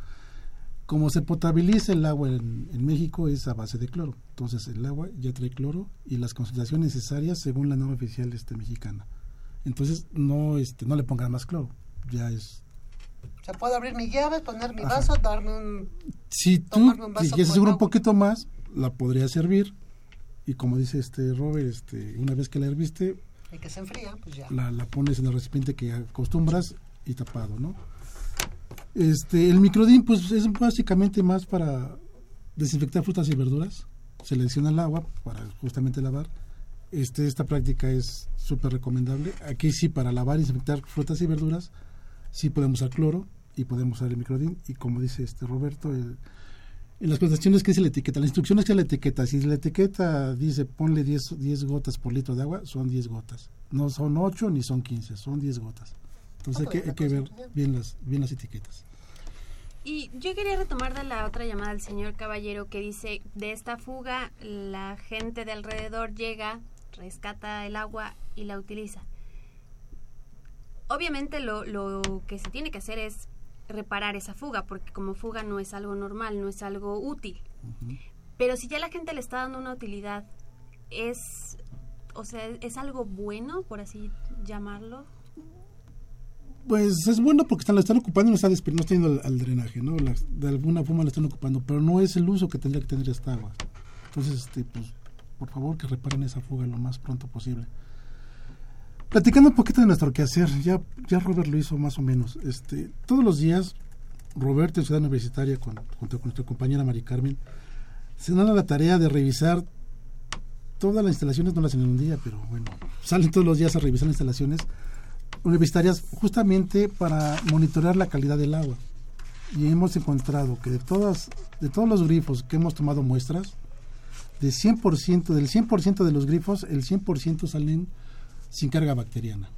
Como se potabiliza el agua en, en México es a base de cloro. Entonces el agua ya trae cloro y las concentraciones necesarias según la norma oficial este mexicana. Entonces no este no le pongan más cloro. Ya es O sea, puedo abrir mi llave, poner mi Ajá. vaso, darme un... si tú un vaso si seguro un poquito más la podrías servir y como dice este Robert este una vez que la herviste Y que se enfría, pues ya. la, la pones en el recipiente que acostumbras y tapado, ¿no? Este, el microdín, pues es básicamente más para desinfectar frutas y verduras. Selecciona el agua para justamente lavar. Este, esta práctica es súper recomendable. Aquí sí, para lavar y desinfectar frutas y verduras, sí podemos usar cloro y podemos usar el microdín. Y como dice este Roberto, el- en las presentaciones que dice la etiqueta, las instrucciones que dice la etiqueta, si la etiqueta dice ponle 10, 10 gotas por litro de agua, son 10 gotas. No son 8 ni son 15, son 10 gotas. Entonces hay que, hay que ver bien las, bien las etiquetas. Y yo quería retomar de la otra llamada del señor Caballero que dice, de esta fuga la gente de alrededor llega, rescata el agua y la utiliza. Obviamente lo, lo que se tiene que hacer es reparar esa fuga, porque como fuga no es algo normal, no es algo útil. Pero si ya la gente le está dando una utilidad, es, o sea, es algo bueno, por así llamarlo. Pues es bueno porque están, la están ocupando y no está, despe- no está yendo al, al drenaje, ¿no? La- de alguna forma la están ocupando, pero no es el uso que tendría que tener esta agua. Entonces, este, pues, por favor que reparen esa fuga lo más pronto posible. Platicando un poquito de nuestro quehacer, ya, ya Robert lo hizo más o menos. Este, todos los días, Roberto en Ciudad Universitaria, junto con nuestra compañera Mari Carmen, se dan a la tarea de revisar todas las instalaciones, no las en un día, pero bueno, salen todos los días a revisar las instalaciones universitarias justamente para monitorear la calidad del agua. Y hemos encontrado que de todas de todos los grifos que hemos tomado muestras, de 100%, del 100% de los grifos, el 100% salen sin carga bacteriana.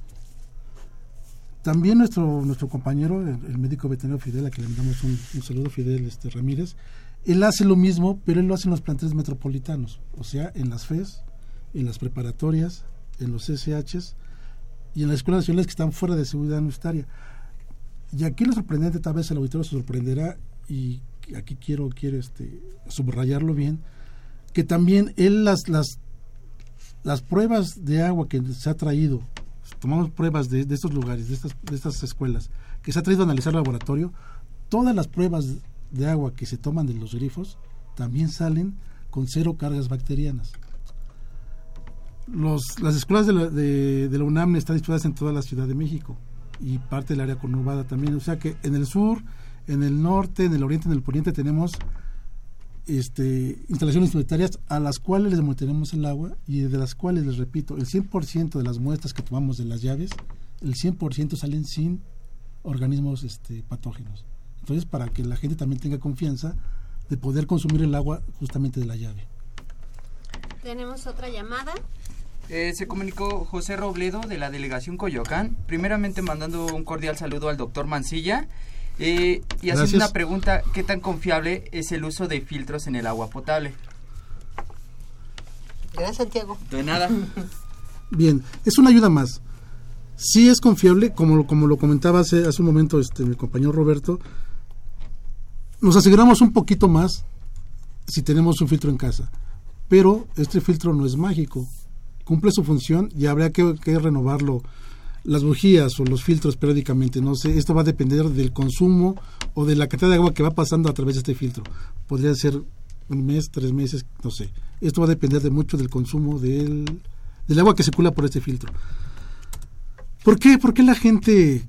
También nuestro nuestro compañero, el, médico veterinario Fidel, a quien le mandamos un, un saludo, Fidel este, Ramírez, él hace lo mismo, pero él lo hace en los planteles metropolitanos, o sea, en las FES, en las preparatorias, en los SHs y en las escuelas nacionales que están fuera de seguridad universitaria. Y aquí lo sorprendente, tal vez el auditorio se sorprenderá, y aquí quiero, quiero este, subrayarlo bien, que también él las, las, las pruebas de agua que se ha traído, tomamos pruebas de, estos lugares, de estas, de estas escuelas, que se ha traído a analizar el laboratorio, todas las pruebas de agua que se toman de los grifos también salen con cero cargas bacterianas. Los, las escuelas de la, de, la UNAM están distribuidas en toda la Ciudad de México y parte del área conurbada también. O sea que en el sur, en el norte, en el oriente, en el poniente tenemos este, instalaciones sanitarias a las cuales les monitoreamos el agua y de las cuales, les repito, el 100% de las muestras que tomamos de las llaves, el 100% salen sin organismos este, patógenos. Entonces, para que la gente también tenga confianza de poder consumir el agua justamente de la llave. Tenemos otra llamada. Eh, se comunicó José Robledo de la delegación Coyoacán, primeramente mandando un cordial saludo al doctor Mancilla eh, y haciendo Gracias. una pregunta, ¿qué tan confiable es el uso de filtros en el agua potable? Gracias, Santiago. De nada. Bien, es una ayuda más. Sí es confiable, como, lo- como lo comentaba hace, hace un momento este, mi compañero Roberto, nos aseguramos un poquito más si tenemos un filtro en casa, pero este filtro no es mágico, cumple su función y habrá que, que renovarlo, las bujías o los filtros periódicamente, no sé, esto va a depender del consumo o de la cantidad de agua que va pasando a través de este filtro. Podría ser un mes, tres meses, no sé. Esto va a depender de mucho del consumo del, del agua que circula por este filtro. ¿Por qué? ¿Por qué la gente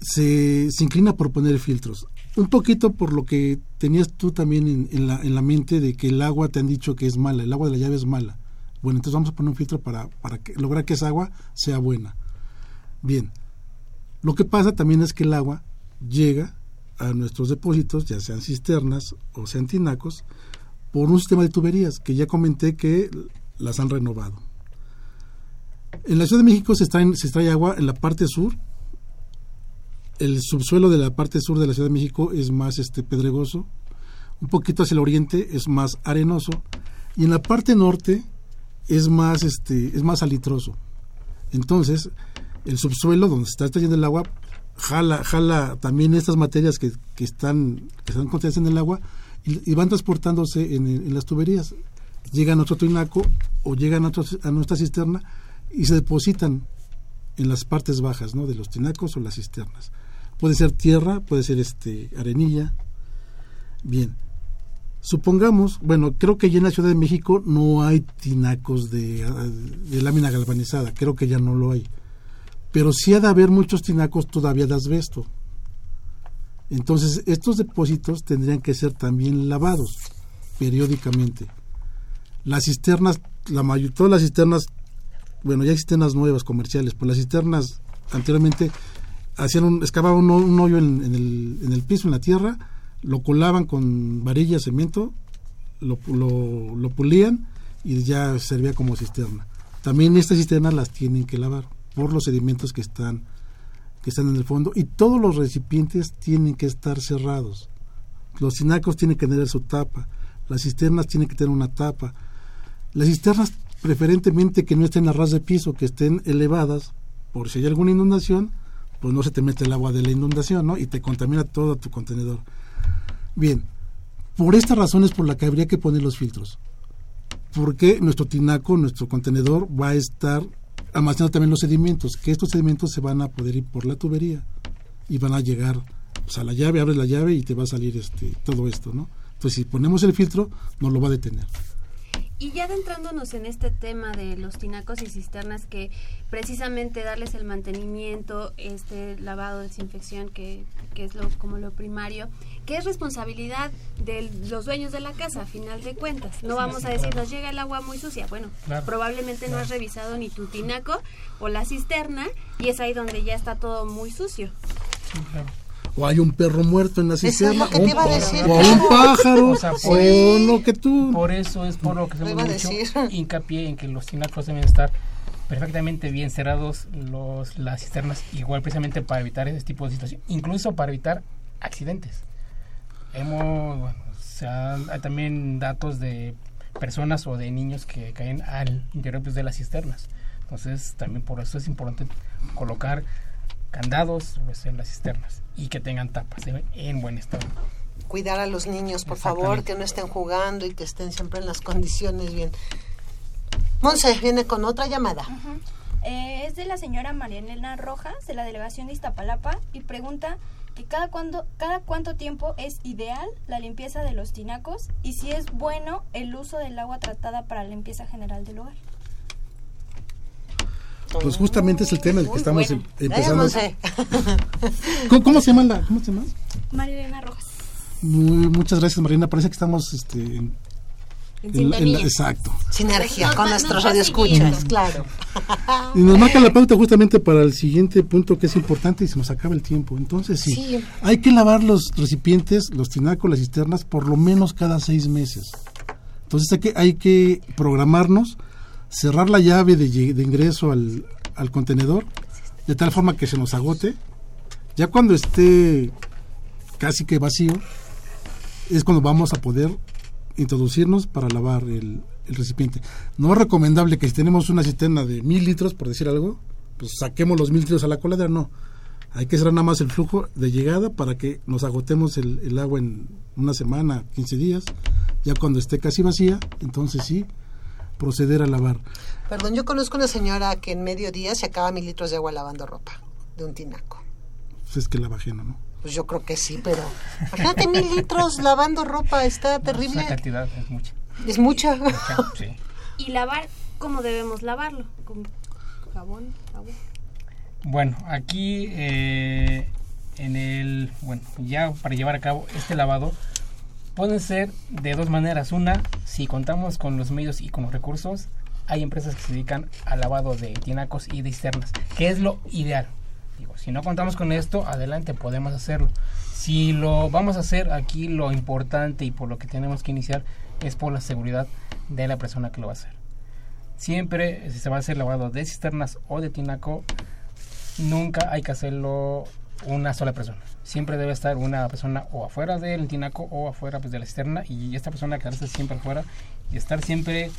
se, se inclina por poner filtros? Un poquito por lo que tenías tú también en, la, en la mente de que el agua te han dicho que es mala, el agua de la llave es mala. Bueno, entonces vamos a poner un filtro para, para que, lograr que esa agua sea buena. Bien, lo que pasa también es que el agua llega a nuestros depósitos, ya sean cisternas o sean tinacos, por un sistema de tuberías que ya comenté que las han renovado. En la Ciudad de México se extrae, se agua en la parte sur. El subsuelo de la parte sur de la Ciudad de México es más este pedregoso. Un poquito hacia el oriente es más arenoso. Y en la parte norte es más, este, es más salitroso. Entonces, el subsuelo donde se está extrayendo el agua jala, jala también estas materias que, que están, que están contenidas en el agua y, van transportándose en, las tuberías. Llegan a otro tinaco o llegan a, otro- a nuestra cisterna y se depositan en las partes bajas ¿no? de los tinacos o las cisternas. Puede ser tierra, puede ser este arenilla. Bien. Supongamos, bueno, creo que ya en la Ciudad de México no hay tinacos de, de lámina galvanizada, creo que ya no lo hay. Pero sí ha de haber muchos tinacos todavía de asbesto. Entonces, estos depósitos tendrían que ser también lavados periódicamente. Las cisternas, la mayor, todas las cisternas, bueno, ya hay cisternas nuevas comerciales, pues las cisternas anteriormente hacían un, excavaban un, un hoyo en, en el, en el piso, en la tierra, lo colaban con varilla, cemento, lo, lo, pulían y ya servía como cisterna. También estas cisternas las tienen que lavar por los sedimentos que están que están en el fondo y todos los recipientes tienen que estar cerrados. Los tinacos tienen que tener su tapa, las cisternas tienen que tener una tapa. Las cisternas preferentemente que no estén a ras de piso, que estén elevadas, por si hay alguna inundación, pues no se te mete el agua de la inundación, ¿no? Y te contamina todo tu contenedor. Bien, por esta razón es por la que habría que poner los filtros. Porque nuestro tinaco, nuestro contenedor, va a estar almacenando también los sedimentos, que estos sedimentos se van a poder ir por la tubería y van a llegar pues, a la llave, abres la llave y te va a salir este todo esto, ¿no? Entonces, si ponemos el filtro, nos lo va a detener. Y ya adentrándonos en este tema de los tinacos y cisternas, que precisamente darles el mantenimiento, este lavado, desinfección, que, que es lo, como lo primario, que es responsabilidad de los dueños de la casa, a final de cuentas. No Sí, vamos sí, a decir, claro. nos llega el agua muy sucia. Bueno, Claro, probablemente no has revisado ni tu tinaco o la cisterna, y es ahí donde ya está todo muy sucio. O hay un perro muerto en la es cisterna, o un o un pájaro, O sea, o por- lo que tú... Por eso es por lo que a mucho decir. hincapié en que los tinacos deben estar perfectamente bien cerrados, los, las cisternas igual precisamente para evitar ese tipo de situaciones, incluso para evitar accidentes. Hemos, bueno, se han- hay también datos de personas o de niños que caen al interior pues, de las cisternas. Entonces también por eso es importante colocar candados pues, en las cisternas y que tengan tapas en, en buen estado. Cuidar a los niños, por favor, que no estén jugando y que estén siempre en las condiciones bien. Monse viene con otra llamada. Eh, es de la señora Marianela Rojas, de la delegación de Iztapalapa, y pregunta que cada, cuando, cada cuánto tiempo es ideal la limpieza de los tinacos y si es bueno el uso del agua tratada para la limpieza general del hogar. Pues justamente es el tema del que Muy estamos em- empezando. ¿Cómo, cómo se llama la, cómo se llama? Marielena Rojas. Muy- muchas gracias, Marina. Parece que estamos este, en, en- en la- exacto. Sinergia con nuestros va radioescuchas, claro. Y nos marca la pauta justamente para el siguiente punto que es importante y se nos acaba el tiempo. Entonces, sí, Sí. hay que lavar los recipientes, los tinacos, las cisternas, por lo menos cada seis meses. Entonces, hay que, hay que programarnos, cerrar la llave de, de ingreso al, al contenedor, de tal forma que se nos agote. Ya cuando esté casi que vacío, es cuando vamos a poder introducirnos para lavar el, el recipiente. No es recomendable que si tenemos una cisterna de mil litros, por decir algo, pues saquemos los mil litros a la coladera, no. Hay que cerrar nada más el flujo de llegada para que nos agotemos el, el agua en una semana, 15 días. Ya cuando esté casi vacía, entonces sí, proceder a lavar. Perdón, yo conozco una señora que en medio día se acaba mil litros de agua lavando ropa de un tinaco. Pues es que la ajena, ¿no? Pues yo creo que sí, pero imagínate mil litros lavando ropa, está terrible. Esa cantidad es mucha. Es mucha. mucha, sí. Y lavar, ¿cómo debemos lavarlo? Con jabón, agua. Bueno, aquí eh, en el, bueno, ya para llevar a cabo este lavado pueden ser de dos maneras. Una, si contamos con los medios y con los recursos, hay empresas que se dedican al lavado de tinacos y de cisternas, que es lo ideal. Digo, si no contamos con esto, adelante, podemos hacerlo. Si lo vamos a hacer aquí, lo importante y por lo que tenemos que iniciar es por la seguridad de la persona que lo va a hacer. Siempre, si se va a hacer lavado de cisternas o de tinaco, nunca hay que hacerlo una sola persona. Siempre debe estar una persona o afuera del tinaco o afuera pues, de la cisterna y esta persona quedarse siempre afuera y estar siempre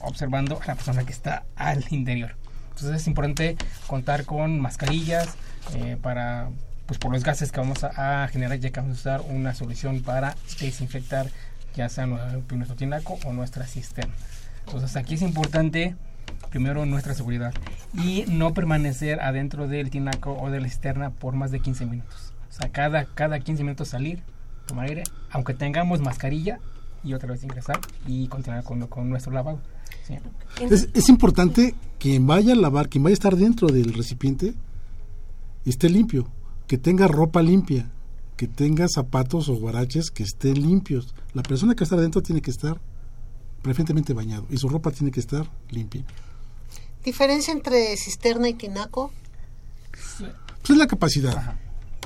observando a la persona que está al interior. Entonces es importante contar con mascarillas eh, para pues por los gases que vamos a, generar ya que vamos a usar una solución para desinfectar ya sea nue- nuestro tinaco o nuestra cisterna. Entonces aquí es importante primero nuestra seguridad y no permanecer adentro del tinaco o de la cisterna por más de 15 minutos. O sea, cada, cada 15 minutos salir, tomar aire, aunque tengamos mascarilla y otra vez ingresar y continuar con, con nuestro lavado. ¿sí? Es, es importante que vaya a lavar, quien vaya a estar dentro del recipiente, esté limpio, que tenga ropa limpia, que tenga zapatos o guaraches que estén limpios. La persona que está adentro tiene que estar preferentemente bañado y su ropa tiene que estar limpia. Diferencia entre cisterna y tinaco. Pues es la capacidad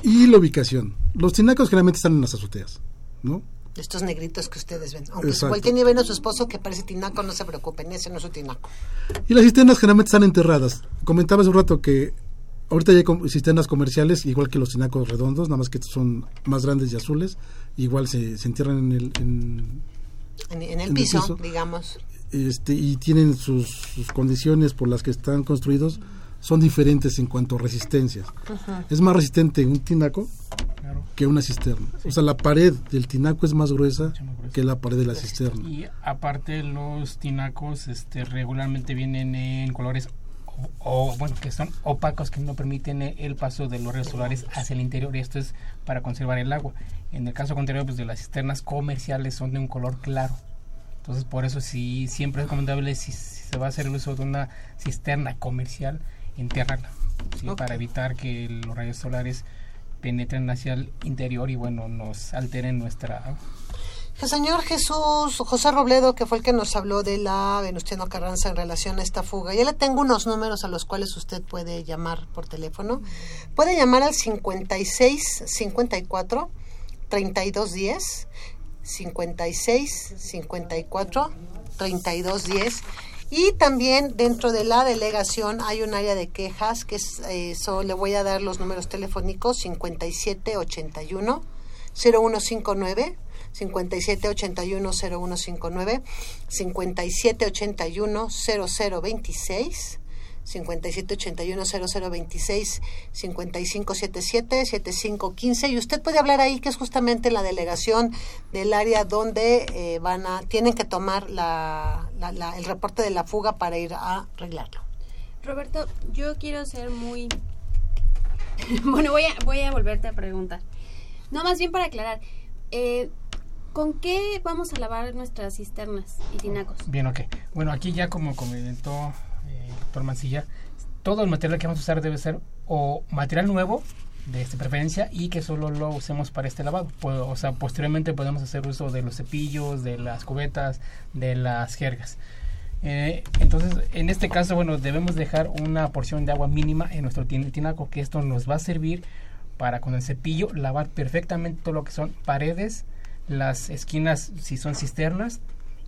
y la ubicación. Los tinacos generalmente están en las azoteas, ¿no? Estos negritos que ustedes ven. Aunque cualquier día ven a su esposo que parece tinaco, no se preocupen, ese no es su tinaco. Y las cisternas generalmente están enterradas. Comentaba hace un rato que ahorita ya hay cisternas comerciales, igual que los tinacos redondos, nada más que estos son más grandes y azules. Igual se, se entierran en el, en, En, en el En el piso, piso. digamos. este, y tienen sus, sus condiciones por las que están construidos, son diferentes en cuanto a resistencias. Ujú. Es más resistente un tinaco Claro. que una cisterna. O sea, la pared del tinaco es más gruesa que la pared de la cisterna. Y aparte los tinacos este, regularmente vienen en colores o, o, bueno que son opacos que no permiten el paso de los rayos solares hacia el interior y esto es para conservar el agua. En el caso contrario pues de las cisternas comerciales son de un color claro. Entonces por eso sí siempre es recomendable si, si se va a hacer el uso de una cisterna comercial enterrarla para evitar que los rayos solares penetren hacia el interior y bueno nos alteren nuestra señor Jesús José Robledo, que fue el que nos habló de la Venustiano Carranza en relación a esta fuga. Ya le tengo unos números a los cuales usted puede llamar por teléfono. Puede llamar al 56 54 32 10, 56 54 32 10. Y también dentro de la delegación hay un área de quejas que es, eh, le voy a dar los números telefónicos 5781 0159 5781 0159 5781 0026 5781 0026 5577 7515 y usted puede hablar ahí que es justamente la delegación del área donde eh, van a tienen que tomar la, la- la- el reporte de la fuga para ir a arreglarlo. Roberto, yo quiero ser muy... bueno, voy a, voy a volverte a preguntar. No, más bien para aclarar. eh, ¿Con qué vamos a lavar nuestras cisternas y tinacos? Bien, ok. Bueno, aquí ya como comentó eh, doctor Mancilla, todo el material que vamos a usar debe ser o material nuevo de esta preferencia y que solo lo usemos para este lavado. O sea, posteriormente podemos hacer uso de los cepillos, de las cubetas, de las jergas. Eh, entonces, en este caso, bueno, debemos dejar una porción de agua mínima en nuestro tin- tinaco, que esto nos va a servir para con el cepillo lavar perfectamente todo lo que son paredes, las esquinas si son cisternas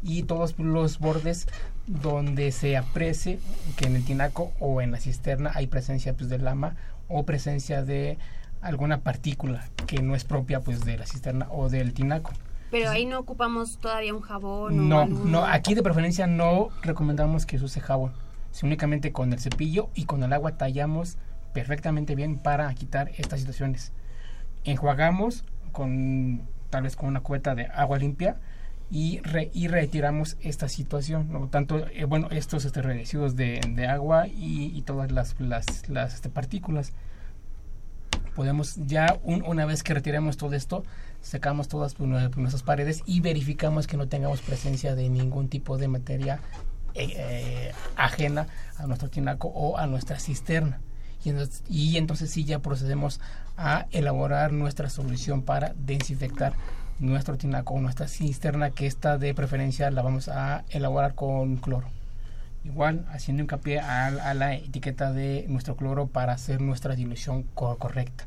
y todos los bordes donde se aprecie que en el tinaco o en la cisterna hay presencia pues, de lama o presencia de alguna partícula que no es propia pues de la cisterna o del tinaco. Pero ahí no ocupamos todavía un jabón o No, algún- no, aquí de preferencia no recomendamos que se use jabón. Si únicamente con el cepillo y con el agua tallamos perfectamente bien para quitar estas situaciones. Enjuagamos con tal vez con una cubeta de agua limpia y, re- y retiramos esta situación, ¿no? tanto eh, bueno estos este, residuos de, de agua y, y todas las, las, las, este, partículas podemos ya un- una vez que retiremos todo esto sacamos todas pues, nue- nuestras paredes y verificamos que no tengamos presencia de ningún tipo de materia eh, eh, ajena a nuestro tinaco o a nuestra cisterna y entonces, y entonces sí ya procedemos a elaborar nuestra solución para desinfectar nuestro tinaco nuestra cisterna que esta de preferencia la vamos a elaborar con cloro igual haciendo hincapié a, a la etiqueta de nuestro cloro para hacer nuestra dilución co- correcta.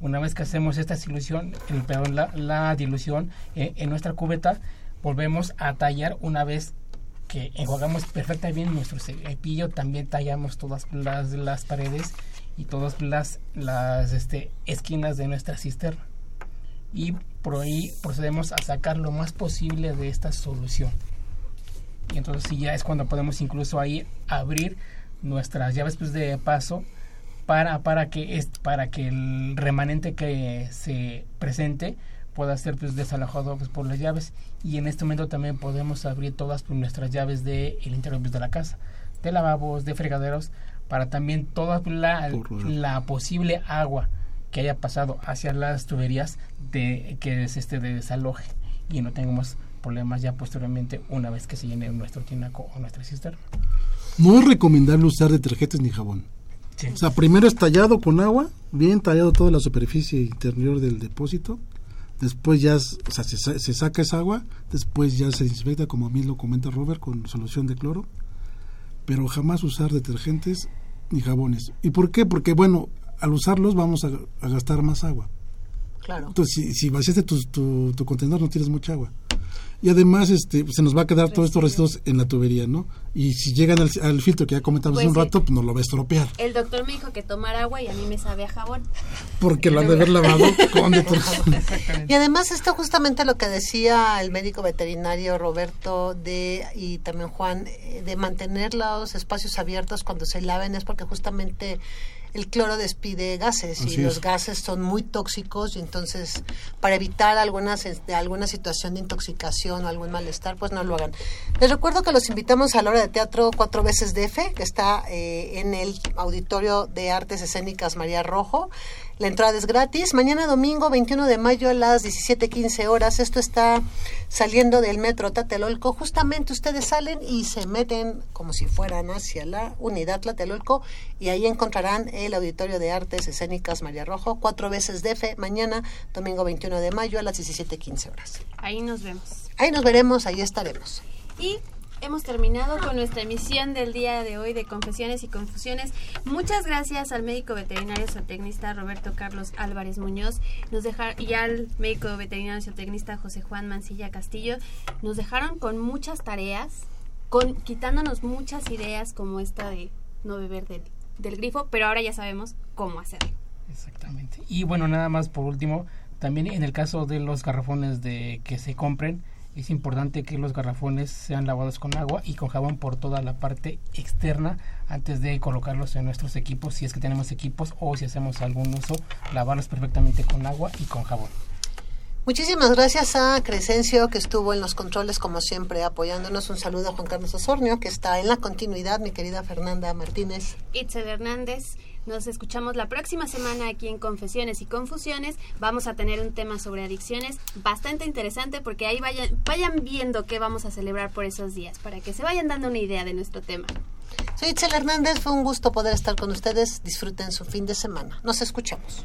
Una vez que hacemos esta dilución, el, perdón, la, la dilución eh, en nuestra cubeta, volvemos a tallar una vez que enjuagamos perfectamente bien nuestro cepillo, también tallamos todas las, las paredes y todas las, las este, esquinas de nuestra cisterna. Y por ahí procedemos a sacar lo más posible de esta solución. Y entonces sí ya es cuando podemos incluso ahí abrir nuestras llaves pues, de paso para, para que para que el remanente que se presente pueda ser pues desalojado pues, por las llaves. Y en este momento también podemos abrir todas pues, nuestras llaves del interior pues, de la casa de lavabos de fregaderos para también toda la, la posible agua que haya pasado hacia las tuberías de que es este de desaloje y no tengamos problemas ya posteriormente una vez que se llene nuestro tinaco o nuestra cisterna. No es recomendable usar detergentes ni jabón. Sí. O sea, primero es tallado con agua, bien tallado toda la superficie interior del depósito. Después ya es- o sea, se, se saca esa agua, después ya se desinfecta, como a mí lo comenta Robert, con solución de cloro. Pero jamás usar detergentes ni jabones. ¿Y por qué? Porque, bueno, al usarlos vamos a, a gastar más agua. Claro. Entonces, si, si vaciaste tu, tu, tu contenedor, no tienes mucha agua. Y además, este, se nos va a quedar todos estos residuos en la tubería, ¿no? Y si llegan al, al filtro que ya comentamos Pues hace un sí. rato, pues nos lo va a estropear. El doctor me dijo que tomar agua y a mí me sabe a jabón. Porque lo han de haber lavado con detergente. Y además esto justamente lo que decía el médico veterinario Roberto de y también Juan eh, de mantener los espacios abiertos cuando se laven es porque justamente el cloro despide gases Así y los es. gases son muy tóxicos y entonces para evitar algunas alguna situación de intoxicación o algún malestar pues no lo hagan. Les recuerdo que los invitamos a la hora de teatro cuatro veces DF que está eh, en el auditorio de artes escénicas María Rojo. La entrada es gratis. Mañana domingo 21 de mayo a las 17:15 horas. Esto está saliendo del metro Tlatelolco. Justamente ustedes salen y se meten como si fueran hacia la unidad Tlatelolco y ahí encontrarán el auditorio de artes escénicas María Rojo. Cuatro veces DF. Mañana domingo 21 de mayo a las 17:15 horas. Ahí nos vemos. Ahí nos veremos, ahí estaremos. Y hemos terminado con nuestra emisión del día de hoy de Confesiones y Confusiones. Muchas gracias al médico veterinario zootecnista Roberto Carlos Álvarez Muñoz nos dejar, y al médico veterinario zootecnista José Juan Mancilla Castillo. Nos dejaron con muchas tareas, con quitándonos muchas ideas como esta de no beber del, del grifo, pero ahora ya sabemos cómo hacerlo. Exactamente. Y bueno, nada más por último, también en el caso de los garrafones de que se compren, es importante que los garrafones sean lavados con agua y con jabón por toda la parte externa antes de colocarlos en nuestros equipos, si es que tenemos equipos o si hacemos algún uso, lavarlos perfectamente con agua y con jabón. Muchísimas gracias a Crescencio que estuvo en los controles como siempre apoyándonos. Un saludo a Juan Carlos Osornio que está en la continuidad, mi querida Fernanda Martínez. Itzel Hernández. Nos escuchamos la próxima semana aquí en Confesiones y Confusiones. Vamos a tener un tema sobre adicciones bastante interesante porque ahí vayan, vayan viendo qué vamos a celebrar por esos días para que se vayan dando una idea de nuestro tema. Soy Itzel Hernández, fue un gusto poder estar con ustedes. Disfruten su fin de semana. Nos escuchamos.